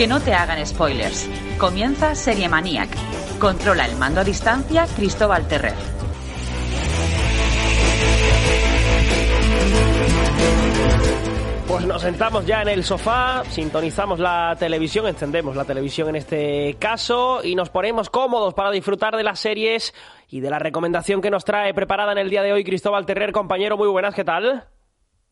Que no te hagan spoilers. Comienza Serie Maniac. Controla el mando a distancia Cristóbal Terrer. Pues nos sentamos ya en el sofá, sintonizamos la televisión, encendemos la televisión en este caso y nos ponemos cómodos para disfrutar de las series y de la recomendación que nos trae preparada en el día de hoy Cristóbal Terrer, compañero, muy buenas, ¿qué tal?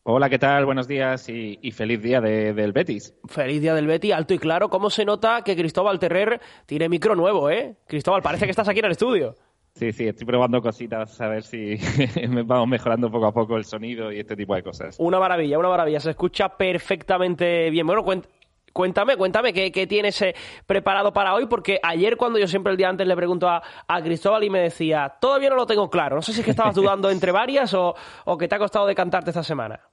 Hola, ¿qué tal? Buenos días y, feliz día del Betis. Feliz día del Betis, alto y claro. ¿Cómo se nota que Cristóbal Terrer tiene micro nuevo, eh? Cristóbal, parece que estás aquí en el estudio. Sí, sí, estoy probando cositas a ver si vamos mejorando poco a poco el sonido y este tipo de cosas. Una maravilla, una maravilla. Se escucha perfectamente bien. Bueno, Cuéntame, cuéntame qué, tienes eh, preparado para hoy, porque ayer cuando yo siempre el día antes le pregunto a, Cristóbal y me decía, todavía no lo tengo claro, no sé si es que estabas dudando entre varias o, o que te ha costado decantarte esta semana.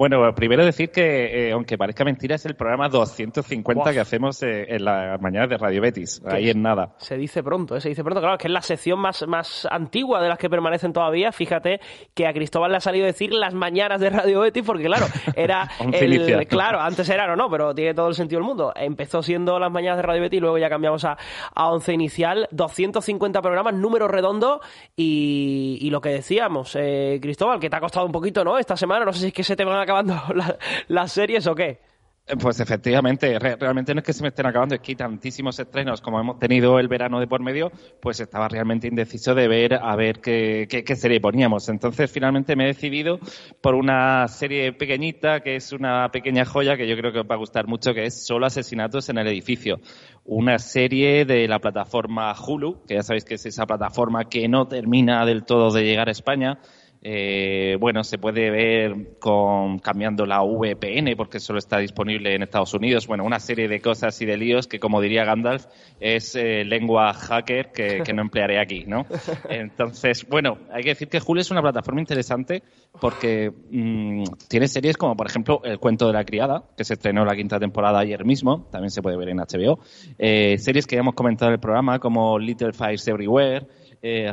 Bueno, primero decir que, eh, aunque parezca mentira, es el programa 250 que hacemos eh, en las mañanas de Radio Betis. Ahí en nada. Se dice pronto, ¿eh? se dice pronto. Claro, es que es la sección más, más antigua de las que permanecen todavía. Fíjate que a Cristóbal le ha salido decir las mañanas de Radio Betis porque, claro, era el... Claro, antes era o no, pero tiene todo el sentido del mundo. Empezó siendo las mañanas de Radio Betis y luego ya cambiamos a, a 11 inicial. 250 programas, número redondo y, lo que decíamos, eh, Cristóbal, que te ha costado un poquito, ¿no? Esta semana, no sé si es que se te van a acabando las series o qué? Eh, pues efectivamente, realmente no es que se me estén acabando, es que hay tantísimos estrenos como hemos tenido el verano de por medio, pues estaba realmente indeciso de ver a ver qué, qué, serie poníamos. Entonces finalmente me he decidido por una serie pequeñita, que es una pequeña joya que yo creo que os va a gustar mucho, que es Solo Asesinatos en el Edificio. Una serie de la plataforma Hulu, que ya sabéis que es esa plataforma que no termina del todo de llegar a España eh, bueno, se puede ver con cambiando la VPN porque solo está disponible en Estados Unidos. Bueno, una serie de cosas y de líos que, como diría Gandalf, es eh, lengua hacker que, no emplearé aquí, ¿no? Entonces, bueno, hay que decir que Hulu es una plataforma interesante porque mm, tiene series como, por ejemplo, El cuento de la criada, que se estrenó la quinta temporada ayer mismo, también se puede ver en HBO. Eh, series que ya hemos comentado en el programa como Little Fires Everywhere,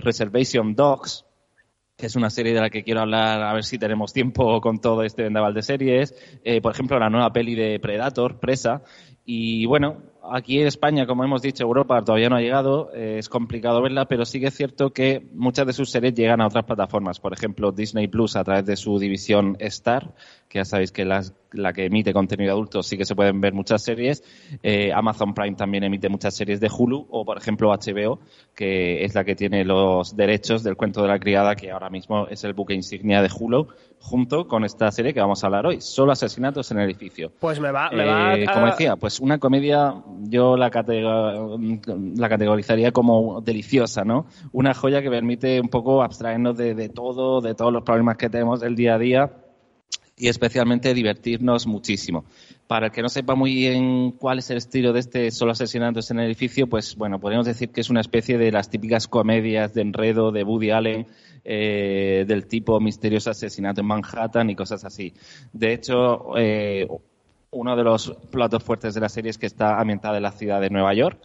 Reservation Dogs, que es una serie de la que quiero hablar a ver si tenemos tiempo con todo este vendaval de series. Eh, por ejemplo, la nueva peli de Predator, Presa. Y bueno, aquí en España, como hemos dicho, Europa todavía no ha llegado, eh, es complicado verla, pero sí que es cierto que muchas de sus series llegan a otras plataformas. Por ejemplo, Disney Plus a través de su división Star, que ya sabéis que las, la que emite contenido adulto sí que se pueden ver muchas series. Eh, Amazon Prime también emite muchas series de Hulu, o por ejemplo HBO, que es la que tiene los derechos del cuento de la criada, que ahora mismo es el buque insignia de Hulu, junto con esta serie que vamos a hablar hoy, Solo asesinatos en el edificio. Pues me va, me va eh, Como decía, pues una comedia yo la, la categorizaría como deliciosa, ¿no? Una joya que permite un poco abstraernos de, todo, de todos los problemas que tenemos del día a día y especialmente divertirnos muchísimo. Para el que no sepa muy bien cuál es el estilo de este Solo Asesinatos en el Edificio, pues bueno, podríamos decir que es una especie de las típicas comedias de enredo de Woody Allen, eh, del tipo misterioso asesinato en Manhattan y cosas así. De hecho, eh, uno de los platos fuertes de la serie es que está ambientada en la ciudad de Nueva York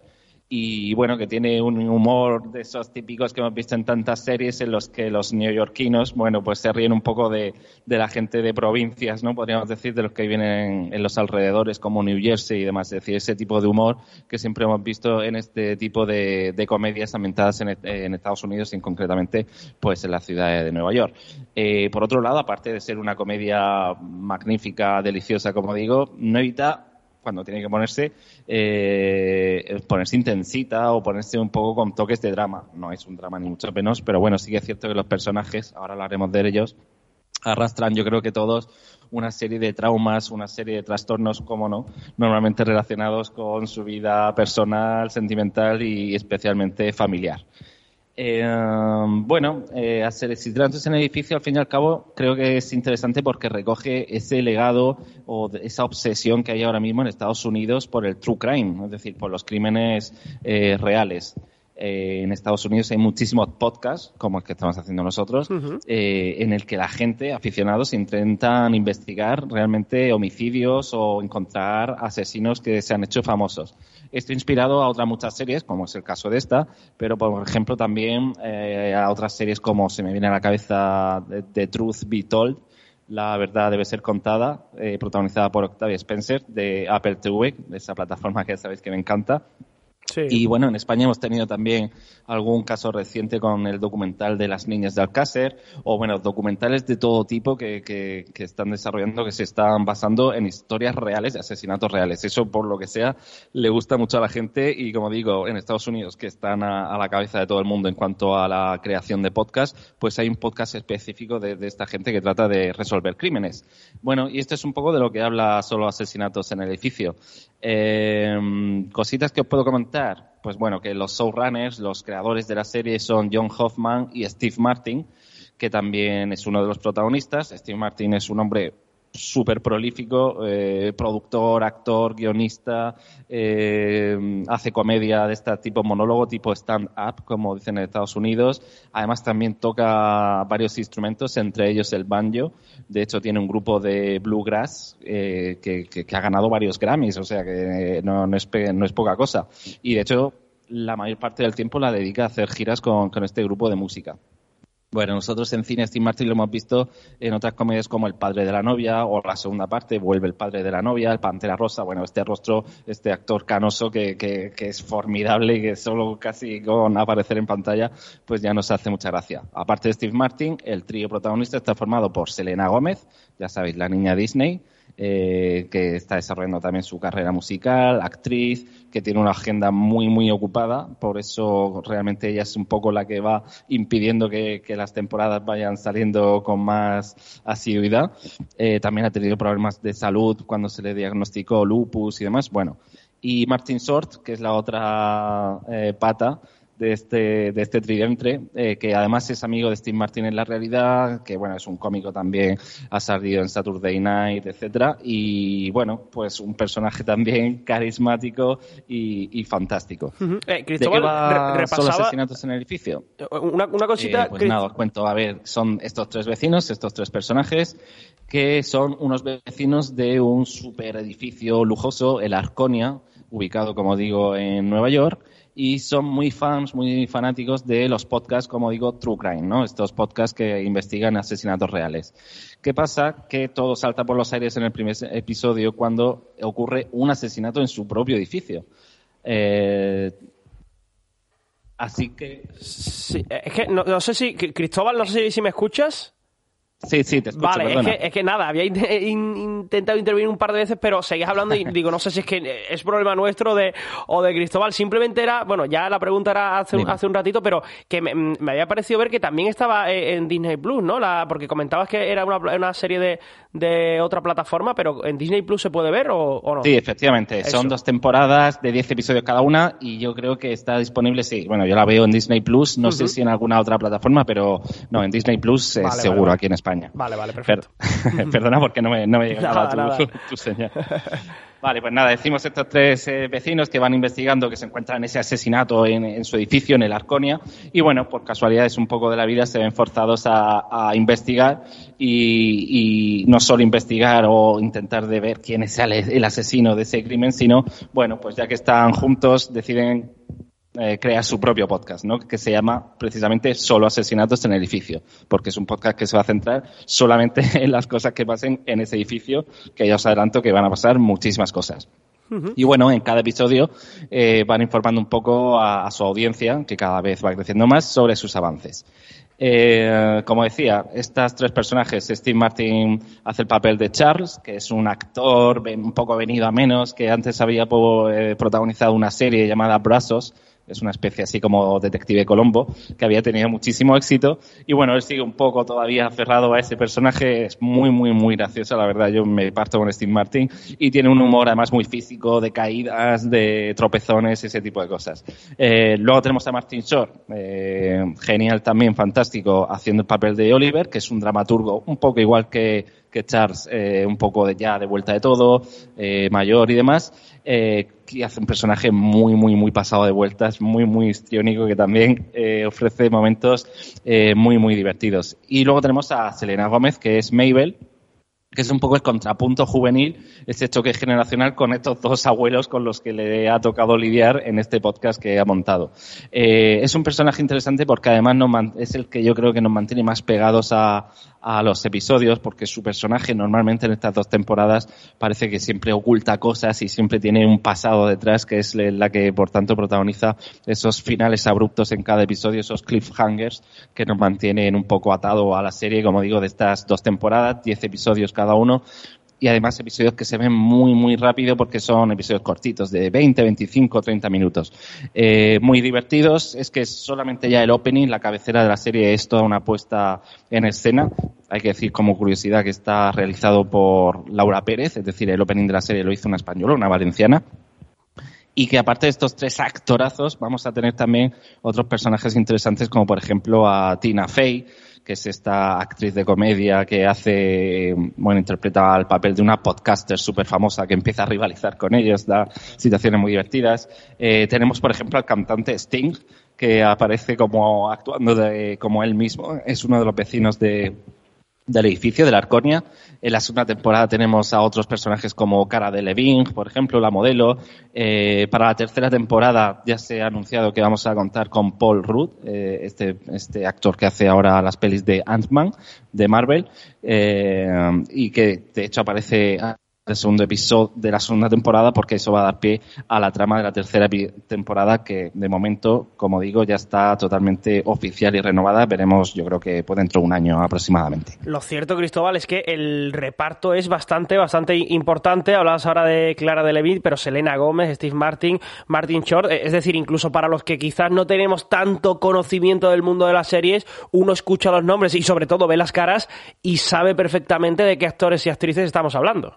y bueno, que tiene un humor de esos típicos que hemos visto en tantas series en los que los neoyorquinos, bueno, pues se ríen un poco de, la gente de provincias, ¿no? Podríamos decir, de los que viven en, los alrededores como New Jersey y demás. Es decir, ese tipo de humor que siempre hemos visto en este tipo de, comedias ambientadas en, Estados Unidos y concretamente, pues en la ciudad de Nueva York. Eh, por otro lado, aparte de ser una comedia magnífica, deliciosa, como digo, no evita cuando tiene que ponerse, eh, ponerse intensita o ponerse un poco con toques de drama. No es un drama ni mucho menos, pero bueno, sí que es cierto que los personajes, ahora hablaremos de ellos, arrastran, yo creo que todos, una serie de traumas, una serie de trastornos, como no, normalmente relacionados con su vida personal, sentimental y especialmente familiar. Eh, bueno, eh, exitrantes en el edificio, al fin y al cabo, creo que es interesante porque recoge ese legado o esa obsesión que hay ahora mismo en Estados Unidos por el true crime, es decir, por los crímenes eh, reales. Eh, en Estados Unidos hay muchísimos podcasts, como el que estamos haciendo nosotros, eh, en el que la gente, aficionados, intentan investigar realmente homicidios o encontrar asesinos que se han hecho famosos. Esto inspirado a otras muchas series, como es el caso de esta, pero por ejemplo también eh, a otras series como se me viene a la cabeza The Truth Be Told, La verdad debe ser contada, eh, protagonizada por Octavia Spencer de Apple TV, de esa plataforma que sabéis que me encanta. Y bueno, en España hemos tenido también algún caso reciente con el documental de las niñas de Alcácer, o bueno, documentales de todo tipo que, que, están desarrollando, que se están basando en historias reales de asesinatos reales. Eso, por lo que sea, le gusta mucho a la gente y, como digo, en Estados Unidos, que están a, la cabeza de todo el mundo en cuanto a la creación de podcast, pues hay un podcast específico de, de esta gente que trata de resolver crímenes. Bueno, y esto es un poco de lo que habla solo asesinatos en el edificio. Eh, cositas que os puedo comentar. Pues bueno, que los showrunners, los creadores de la serie son John Hoffman y Steve Martin, que también es uno de los protagonistas. Steve Martin es un hombre súper prolífico, eh, productor, actor, guionista, eh, hace comedia de este tipo monólogo, tipo stand-up, como dicen en Estados Unidos. Además también toca varios instrumentos, entre ellos el banjo. De hecho tiene un grupo de bluegrass eh, que, que, ha ganado varios Grammys, o sea que no, no, es, no es poca cosa. Y de hecho la mayor parte del tiempo la dedica a hacer giras con, con este grupo de música. Bueno, nosotros en cine Steve Martin lo hemos visto en otras comedias como El padre de la novia o la segunda parte, Vuelve el padre de la novia, El Pantera Rosa. Bueno, este rostro, este actor canoso que, que, que es formidable y que solo casi con aparecer en pantalla, pues ya nos hace mucha gracia. Aparte de Steve Martin, el trío protagonista está formado por Selena Gómez, ya sabéis, la niña Disney, eh, que está desarrollando también su carrera musical, actriz, que tiene una agenda muy, muy ocupada. Por eso realmente ella es un poco la que va impidiendo que, las temporadas vayan saliendo con más asiduidad. Eh, también ha tenido problemas de salud cuando se le diagnosticó lupus y demás. Bueno, y Martin Short, que es la otra eh, pata, de este, de este tridente, eh, que además es amigo de Steve Martin en la realidad, que bueno, es un cómico también, ha salido en Saturday Night, etcétera, y bueno, pues un personaje también carismático y, fantástico. Eh, Cristóbal, repasaba... asesinatos en el edificio? Eh, una, una cosita... pues nada, os cuento, a ver, son estos tres vecinos, estos tres personajes, que son unos vecinos de un super edificio lujoso, el Arconia, ubicado, como digo, en Nueva York, y son muy fans, muy fanáticos de los podcasts, como digo, True Crime, ¿no? Estos podcasts que investigan asesinatos reales. ¿Qué pasa? Que todo salta por los aires en el primer episodio cuando ocurre un asesinato en su propio edificio. Eh, así que... Es que no, sé si... Cristóbal, no sé si me escuchas. Sí, sí, te escucho, Vale, es que, es que, nada, había intentado intervenir un par de veces, pero seguías hablando y digo, no sé si es que es problema nuestro de, o de Cristóbal. Simplemente era, bueno, ya la pregunta era hace, un, hace un ratito, pero que me, había parecido ver que también estaba eh, en Disney Plus, ¿no? La, porque comentabas que era una, una serie de, de, otra plataforma, pero ¿en Disney Plus se puede ver o, no? Sí, efectivamente. Son dos temporadas de 10 episodios cada una y yo creo que está disponible, sí. Bueno, yo la veo en Disney Plus, no sé si en alguna otra plataforma, pero no, en Disney Plus seguro aquí en España. Vale, vale, perfecto. perdona porque no me, no me llegaba tu, señal. Vale, pues nada, decimos estos tres eh, vecinos que van investigando que se encuentran ese asesinato en, su edificio, en el Arconia, y bueno, por casualidades un poco de la vida se ven forzados a, investigar y, no solo investigar o intentar de ver quién es el asesino de ese crimen, sino, bueno, pues ya que están juntos, deciden eh, crea su propio podcast, ¿no? Que se llama precisamente Solo Asesinatos en el Edificio, porque es un podcast que se va a centrar solamente en las cosas que pasen en ese edificio, que ya os adelanto que van a pasar muchísimas cosas. Y bueno, en cada episodio eh, van informando un poco a, su audiencia, que cada vez va creciendo más, sobre sus avances. Eh, como decía, estos tres personajes, Steve Martin hace el papel de Charles, que es un actor un poco venido a menos, que antes había protagonizado una serie llamada Brazos, es una especie así como detective Colombo, que había tenido muchísimo éxito. Y bueno, él sigue un poco todavía aferrado a ese personaje. Es muy, muy, muy gracioso, la verdad. Yo me parto con Steve Martin. Y tiene un humor además muy físico, de caídas, de tropezones, ese tipo de cosas. Eh, luego tenemos a Martin Short, eh, genial también, fantástico, haciendo el papel de Oliver, que es un dramaturgo un poco igual que, que Charles, eh, un poco de ya de vuelta de todo, mayor y demás eh, que hace un personaje muy, muy, muy pasado de vueltas, muy, muy histriónico, que también eh, ofrece momentos eh, muy, muy divertidos. Y luego tenemos a Selena Gómez, que es Mabel, que es un poco el contrapunto juvenil, ese choque generacional con estos dos abuelos con los que le ha tocado lidiar en este podcast que ha montado. Eh, es un personaje interesante porque además es el que yo creo que nos mantiene más pegados a, a los episodios porque su personaje normalmente en estas dos temporadas parece que siempre oculta cosas y siempre tiene un pasado detrás que es la que por tanto protagoniza esos finales abruptos en cada episodio, esos cliffhangers que nos mantienen un poco atado a la serie, como digo, de estas dos temporadas, diez episodios cada uno y además episodios que se ven muy, muy rápido porque son episodios cortitos, de 20, 25, 30 minutos. Eh, muy divertidos. Es que solamente ya el opening, la cabecera de la serie, es toda una puesta en escena. Hay que decir como curiosidad que está realizado por Laura Pérez, es decir, el opening de la serie lo hizo una española, una valenciana y que aparte de estos tres actorazos vamos a tener también otros personajes interesantes como por ejemplo a Tina Fey que es esta actriz de comedia que hace, bueno, interpreta el papel de una podcaster súper famosa que empieza a rivalizar con ellos, da situaciones muy divertidas. Eh, tenemos, por ejemplo, al cantante Sting, que aparece como actuando como él mismo. Es uno de los vecinos de, del edificio de la Arconia. En la segunda temporada tenemos a otros personajes como Cara de Leving, por ejemplo, la modelo. Eh, para la tercera temporada ya se ha anunciado que vamos a contar con Paul Rudd, eh, este, este actor que hace ahora las pelis de Ant-Man de Marvel eh, y que de hecho aparece el segundo episodio de la segunda temporada porque eso va a dar pie a la trama de la tercera temporada que de momento, como digo, ya está totalmente oficial y renovada. Veremos, yo creo que puede dentro de un año aproximadamente. Lo cierto, Cristóbal, es que el reparto es bastante, bastante importante. Hablabas ahora de Clara de pero Selena Gómez, Steve Martin, Martin Short, es decir, incluso para los que quizás no tenemos tanto conocimiento del mundo de las series, uno escucha los nombres y sobre todo ve las caras y sabe perfectamente de qué actores y actrices estamos hablando.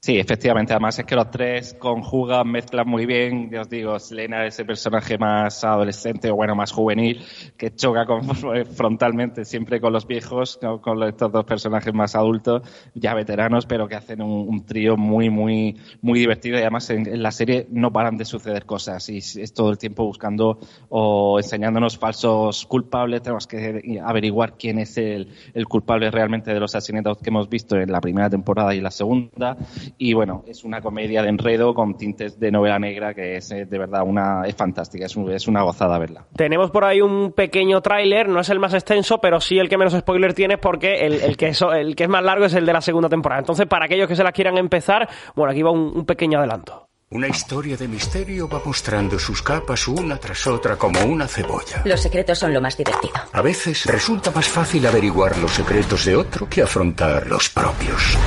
Sí, efectivamente. Además es que los tres conjugan, mezclan muy bien. Ya os digo, Selena es ese personaje más adolescente o bueno, más juvenil que choca frontalmente siempre con los viejos, con estos dos personajes más adultos, ya veteranos, pero que hacen un, trío muy, muy, muy divertido. Y además en, la serie no paran de suceder cosas y es todo el tiempo buscando o enseñándonos falsos culpables. Tenemos que averiguar quién es el, el culpable realmente de los asesinatos que hemos visto en la primera temporada y la segunda y bueno, es una comedia de enredo con tintes de novela negra que es eh, de verdad una es fantástica, es, es una gozada verla. Tenemos por ahí un pequeño tráiler, no es el más extenso, pero sí el que menos spoiler tiene porque el, el, que es, el que es más largo es el de la segunda temporada. Entonces, para aquellos que se la quieran empezar, bueno, aquí va un, pequeño adelanto. Una historia de misterio va mostrando sus capas una tras otra como una cebolla. Los secretos son lo más divertido. A veces resulta más fácil averiguar los secretos de otro que afrontar los propios.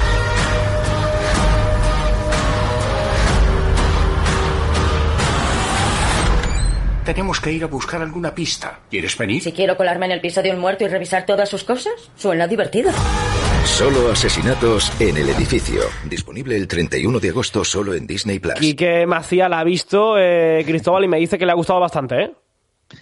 Tenemos que ir a buscar alguna pista. ¿Quieres venir? Si quiero colarme en el piso de un muerto y revisar todas sus cosas, suena divertido. Solo asesinatos en el edificio. Disponible el 31 de agosto solo en Disney Plus. Quique Macía la ha visto, eh, Cristóbal, y me dice que le ha gustado bastante, ¿eh?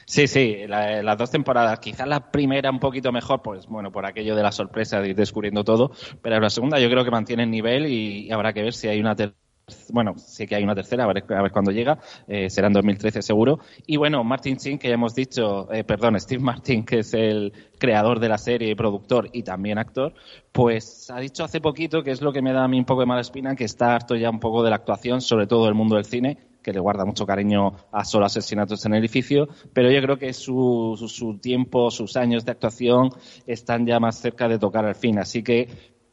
Sí, sí, las dos temporadas. Quizás la primera un poquito mejor, pues bueno, por aquello de la sorpresa de ir descubriendo todo. Pero la segunda yo creo que mantiene el nivel y habrá que ver si hay una tercera bueno, sí que hay una tercera, a ver, a ver cuándo llega, eh, será en 2013 seguro. Y bueno, Martin Chin, que ya hemos dicho, eh, perdón, Steve Martin, que es el creador de la serie, productor y también actor, pues ha dicho hace poquito, que es lo que me da a mí un poco de mala espina, que está harto ya un poco de la actuación, sobre todo del mundo del cine, que le guarda mucho cariño a solo asesinatos en el edificio, pero yo creo que su, su, su tiempo, sus años de actuación están ya más cerca de tocar al fin. Así que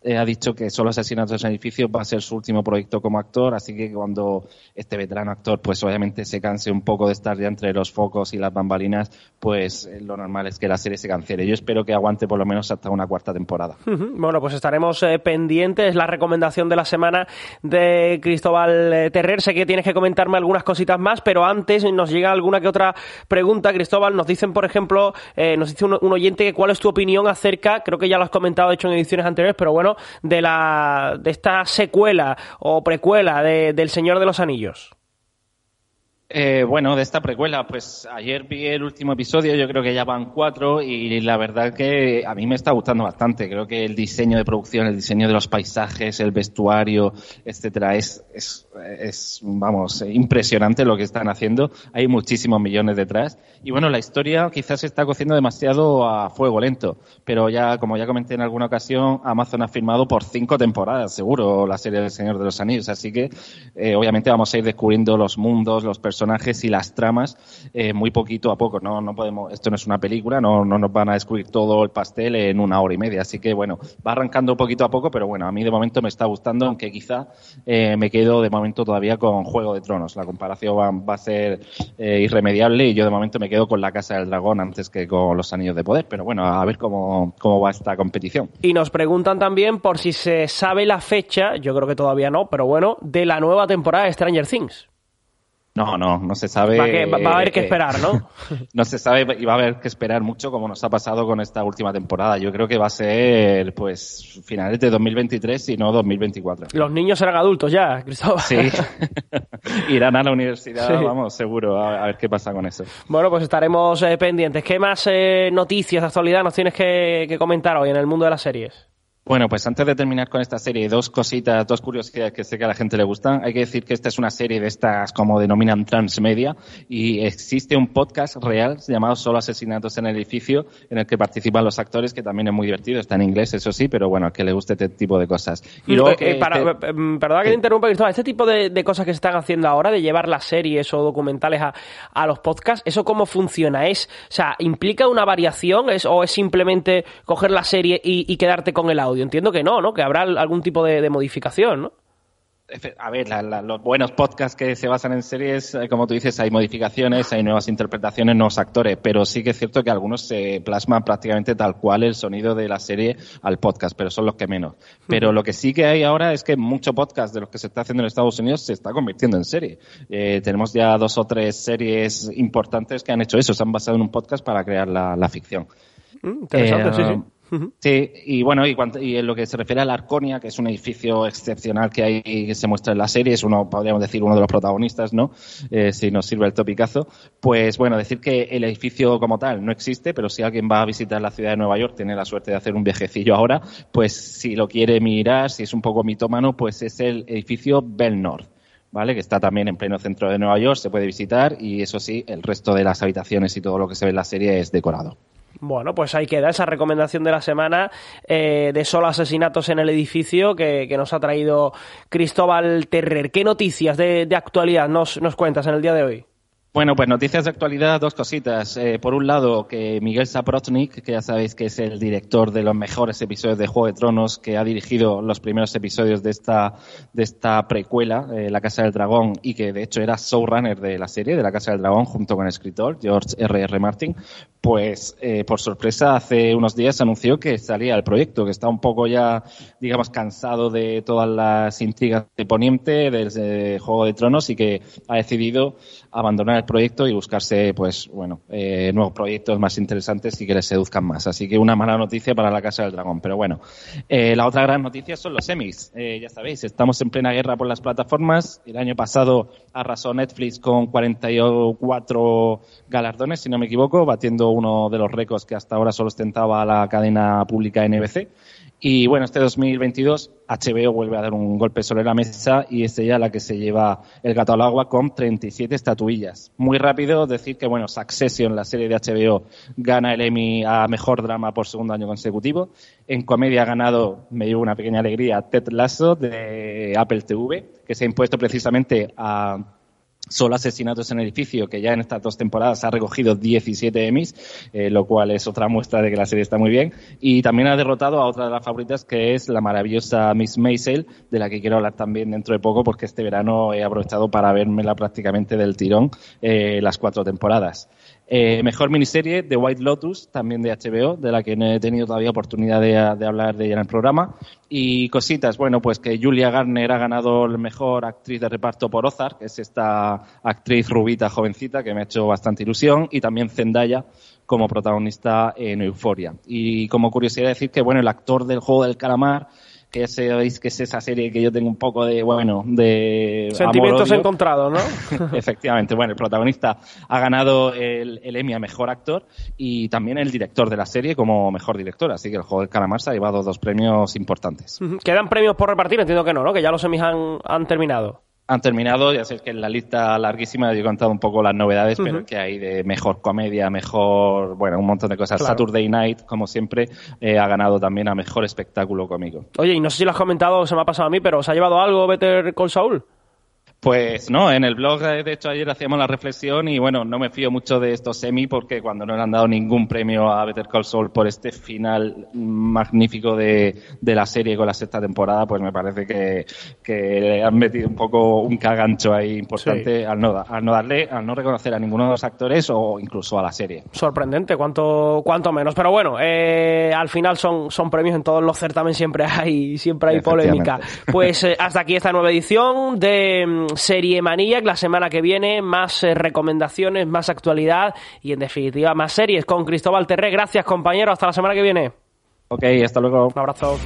eh, ha dicho que solo Asesinatos en Edificios va a ser su último proyecto como actor, así que cuando este veterano actor, pues obviamente se canse un poco de estar ya entre los focos y las bambalinas, pues eh, lo normal es que la serie se cancele. Yo espero que aguante por lo menos hasta una cuarta temporada. Bueno, pues estaremos eh, pendientes. La recomendación de la semana de Cristóbal Terrer. Sé que tienes que comentarme algunas cositas más, pero antes nos llega alguna que otra pregunta, Cristóbal. Nos dicen, por ejemplo, nos dice un, un oyente que cuál es tu opinión acerca, creo que ya lo has comentado, de hecho, en ediciones anteriores, pero bueno, de, la, de esta secuela o precuela de, del Señor de los Anillos? Eh, bueno, de esta precuela, pues ayer vi el último episodio, yo creo que ya van cuatro y la verdad que a mí me está gustando bastante. Creo que el diseño de producción, el diseño de los paisajes, el vestuario, etcétera, es, es, es vamos, impresionante lo que están haciendo. Hay muchísimos millones detrás y bueno, la historia quizás se está cociendo demasiado a fuego lento, pero ya, como ya comenté en alguna ocasión, Amazon ha firmado por cinco temporadas, seguro, la serie del Señor de los Anillos, así que eh, obviamente vamos a ir descubriendo los mundos, los personajes personajes y las tramas eh, muy poquito a poco. No, no podemos, esto no es una película, no, no nos van a descubrir todo el pastel en una hora y media. Así que bueno, va arrancando poquito a poco, pero bueno, a mí de momento me está gustando, aunque quizá eh, me quedo de momento todavía con Juego de Tronos. La comparación va, a ser eh, irremediable y yo de momento me quedo con la Casa del Dragón antes que con los Anillos de Poder. Pero bueno, a ver cómo, cómo va esta competición. Y nos preguntan también por si se sabe la fecha, yo creo que todavía no, pero bueno, de la nueva temporada de Stranger Things. No, no, no se sabe. Va, a haber que esperar, ¿no? no se sabe y va a haber que esperar mucho como nos ha pasado con esta última temporada. Yo creo que va a ser, pues, finales de 2023 y no 2024. Los niños serán adultos ya, Cristóbal. Sí. Irán a la universidad, vamos, seguro, a, ver qué pasa con eso. Bueno, pues estaremos eh, pendientes. ¿Qué más eh, noticias de actualidad nos tienes que comentar hoy en el mundo de las series? Bueno, pues antes de terminar con esta serie, dos cositas, dos curiosidades que sé que a la gente le gustan. Hay que decir que esta es una serie de estas, como denominan, transmedia, y existe un podcast real llamado Solo Asesinatos en el Edificio, en el que participan los actores, que también es muy divertido. Está en inglés, eso sí, pero bueno, que le guste este tipo de cosas. Y luego que, para, este- mm, Perdona que te interrumpa, Cristóbal. Este tipo de, cosas que se están haciendo ahora, de llevar las series o documentales a, a los podcasts, ¿eso cómo funciona? ¿Es, o sea, implica una variación es, o es simplemente coger la serie y, y quedarte con el audio? Entiendo que no, ¿no? Que habrá algún tipo de, modificación, ¿no? A ver, los buenos podcasts que se basan en series, eh, como tú dices, hay modificaciones, hay nuevas interpretaciones, nuevos actores, pero sí que es cierto que algunos se plasman prácticamente tal cual el sonido de la serie al podcast, pero son los que menos. Pero lo que sí que hay ahora es que mucho podcast de los que se está haciendo en Estados Unidos se está convirtiendo en serie. Eh, tenemos ya dos o tres series importantes que han hecho eso, se han basado en un podcast para crear la, ficción. Mm, interesante, sí, sí. Sí, y bueno, y, y, en lo que se refiere a la Arconia, que es un edificio excepcional que hay que se muestra en la serie, es uno, podríamos decir, uno de los protagonistas, ¿no? Eh, si nos sirve el topicazo. Pues bueno, decir que el edificio como tal no existe, pero si alguien va a visitar la ciudad de Nueva York, tiene la suerte de hacer un viajecillo ahora, pues si lo quiere mirar, si es un poco mitómano, pues es el edificio Bell North. ¿vale? Que está también en pleno centro de Nueva York, se puede visitar y eso sí, el resto de las habitaciones y todo lo que se ve en la serie es decorado. Bueno, pues ahí queda esa recomendación de la semana eh, de solo asesinatos en el edificio que, nos ha traído Cristóbal Terrer. ¿Qué noticias de, actualidad nos cuentas en el día de hoy? Bueno, pues noticias de actualidad, dos cositas. Eh, por un lado, que Miguel Saprotnik, que ya sabéis que es el director de los mejores episodios de Juego de Tronos, que ha dirigido los primeros episodios de esta, de esta precuela, eh, La Casa del Dragón, y que de hecho era showrunner de la serie, de La Casa del Dragón, junto con el escritor George R. R. Martin, pues eh, por sorpresa hace unos días anunció que salía el proyecto, que está un poco ya, digamos, cansado de todas las intrigas de Poniente, del Juego de Tronos, y que ha decidido abandonar el proyecto y buscarse, pues, bueno, eh, nuevos proyectos más interesantes y que les seduzcan más. Así que una mala noticia para la Casa del Dragón. Pero bueno, eh, la otra gran noticia son los semis. Eh, ya sabéis, estamos en plena guerra por las plataformas. El año pasado arrasó Netflix con 44 galardones, si no me equivoco, batiendo uno de los récords que hasta ahora solo ostentaba la cadena pública NBC. Y bueno, este 2022 HBO vuelve a dar un golpe sobre la mesa y es ella la que se lleva el gato al agua con 37 estatuillas. Muy rápido decir que, bueno, Succession, la serie de HBO, gana el Emmy a Mejor Drama por segundo año consecutivo. En comedia ha ganado, me llevo una pequeña alegría, Ted Lasso de Apple TV, que se ha impuesto precisamente a Solo Asesinatos en el Edificio, que ya en estas dos temporadas ha recogido 17 Emmys, eh, lo cual es otra muestra de que la serie está muy bien. Y también ha derrotado a otra de las favoritas, que es la maravillosa Miss Maisel, de la que quiero hablar también dentro de poco, porque este verano he aprovechado para vermela prácticamente del tirón eh, las cuatro temporadas. Eh, mejor miniserie, The White Lotus, también de HBO, de la que no he tenido todavía oportunidad de, hablar de ella en el programa. Y cositas, bueno, pues que Julia Garner ha ganado la mejor actriz de reparto por Ozark, que es esta actriz rubita jovencita que me ha hecho bastante ilusión, y también Zendaya como protagonista en Euforia. Y como curiosidad decir que, bueno, el actor del juego del calamar que sabéis que es esa serie que yo tengo un poco de, bueno, de... Sentimientos encontrados, ¿no? Efectivamente. Bueno, el protagonista ha ganado el, el, Emmy a Mejor Actor y también el director de la serie como Mejor Director. Así que el juego de Calamar se ha llevado dos premios importantes. ¿Quedan premios por repartir? Entiendo que no, ¿no? Que ya los semis han, han terminado han terminado, ya sé que en la lista larguísima yo he contado un poco las novedades, pero que hay de mejor comedia, mejor, bueno, un montón de cosas. Saturday Night, como siempre, eh, ha ganado también a mejor espectáculo cómico. Oye, y no sé si lo has comentado, se me ha pasado a mí, pero ¿os ha llevado algo Better Call Saul? Pues no, en el blog, eh, de hecho, ayer hacíamos la reflexión y bueno, no me fío mucho de estos semi porque cuando no le han dado ningún premio a Better Call Saul por este final magnífico de, de la serie con la sexta temporada, pues me parece que, que le han metido un poco un cagancho ahí importante al, no, al no darle, al no reconocer a ninguno de los actores o incluso a la serie. Sorprendente, cuanto, cuanto menos. Pero bueno, eh, al final son, son premios en todos los certámenes, siempre hay, siempre hay polémica. Pues eh, hasta aquí esta nueva edición de Serie Maniac. La semana que viene, más eh, recomendaciones, más actualidad y, en definitiva, más series con Cristóbal Terré. Gracias, compañero. Hasta la semana que viene. Ok, hasta luego. Un abrazo.